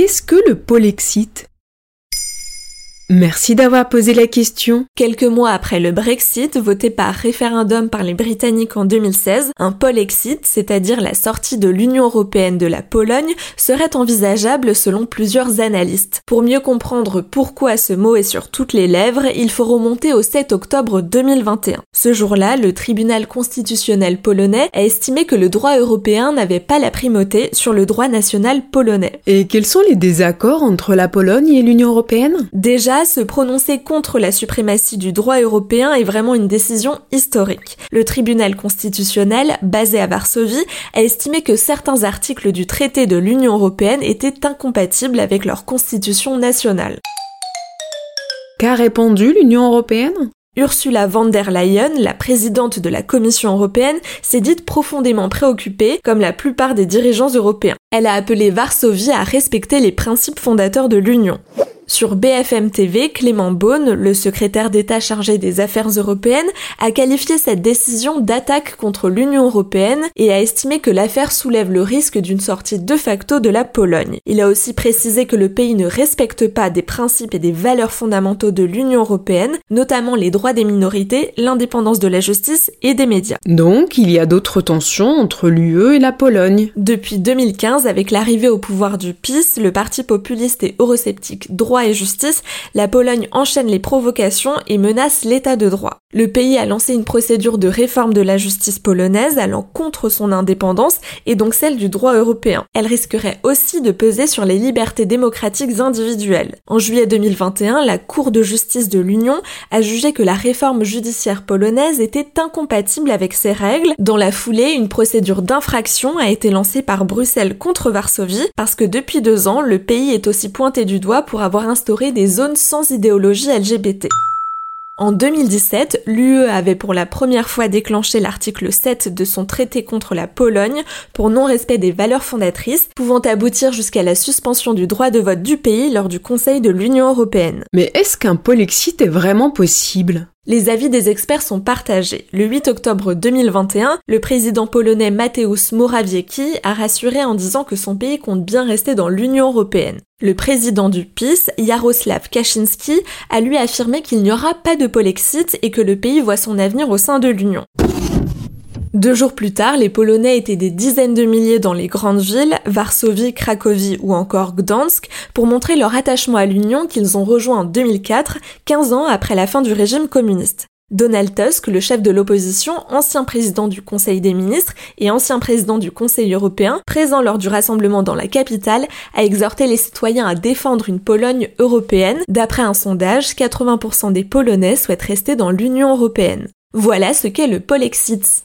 qu'est-ce que le Polexit Merci d'avoir posé la question. Quelques mois après le Brexit, voté par référendum par les Britanniques en 2016, un Polexit, c'est-à-dire la sortie de l'Union européenne de la Pologne, serait envisageable selon plusieurs analystes. Pour mieux comprendre pourquoi ce mot est sur toutes les lèvres, il faut remonter au 7 octobre 2021. Ce jour-là, le tribunal constitutionnel polonais a estimé que le droit européen n'avait pas la primauté sur le droit national polonais. Et quels sont les désaccords entre la Pologne et l'Union européenne? Déjà, se prononcer contre la suprématie du droit européen est vraiment une décision historique. Le tribunal constitutionnel, basé à Varsovie, a estimé que certains articles du traité de l'Union européenne étaient incompatibles avec leur constitution nationale. Qu'a répondu l'Union européenne? Ursula von der Leyen, la présidente de la Commission européenne, s'est dite profondément préoccupée, comme la plupart des dirigeants européens. Elle a appelé Varsovie à respecter les principes fondateurs de l'Union. Sur BFM TV, Clément Beaune, le secrétaire d'État chargé des affaires européennes, a qualifié cette décision d'attaque contre l'Union européenne et a estimé que l'affaire soulève le risque d'une sortie de facto de la Pologne. Il a aussi précisé que le pays ne respecte pas des principes et des valeurs fondamentaux de l'Union européenne, notamment les droits des minorités, l'indépendance de la justice et des médias. Donc, il y a d'autres tensions entre l'UE et la Pologne. Depuis 2015, avec l'arrivée au pouvoir du PiS, le parti populiste et eurosceptique justice, la Pologne enchaîne les provocations et menace l'état de droit. Le pays a lancé une procédure de réforme de la justice polonaise allant contre son indépendance et donc celle du droit européen. Elle risquerait aussi de peser sur les libertés démocratiques individuelles. En juillet 2021, la Cour de justice de l'Union a jugé que la réforme judiciaire polonaise était incompatible avec ces règles. Dans la foulée, une procédure d'infraction a été lancée par Bruxelles contre Varsovie parce que depuis deux ans, le pays est aussi pointé du doigt pour avoir instaurer des zones sans idéologie LGBT. En 2017, l'UE avait pour la première fois déclenché l'article 7 de son traité contre la Pologne pour non-respect des valeurs fondatrices, pouvant aboutir jusqu'à la suspension du droit de vote du pays lors du Conseil de l'Union européenne. Mais est-ce qu'un polexit est vraiment possible? Les avis des experts sont partagés. Le 8 octobre 2021, le président polonais Mateusz Morawiecki a rassuré en disant que son pays compte bien rester dans l'Union européenne. Le président du PiS, Jaroslav Kaczynski, a lui affirmé qu'il n'y aura pas de polexit et que le pays voit son avenir au sein de l'Union. Deux jours plus tard, les Polonais étaient des dizaines de milliers dans les grandes villes, Varsovie, Cracovie ou encore Gdansk, pour montrer leur attachement à l'Union qu'ils ont rejoint en 2004, 15 ans après la fin du régime communiste. Donald Tusk, le chef de l'opposition, ancien président du Conseil des ministres et ancien président du Conseil européen, présent lors du rassemblement dans la capitale, a exhorté les citoyens à défendre une Pologne européenne. D'après un sondage, 80% des Polonais souhaitent rester dans l'Union européenne. Voilà ce qu'est le Polexit.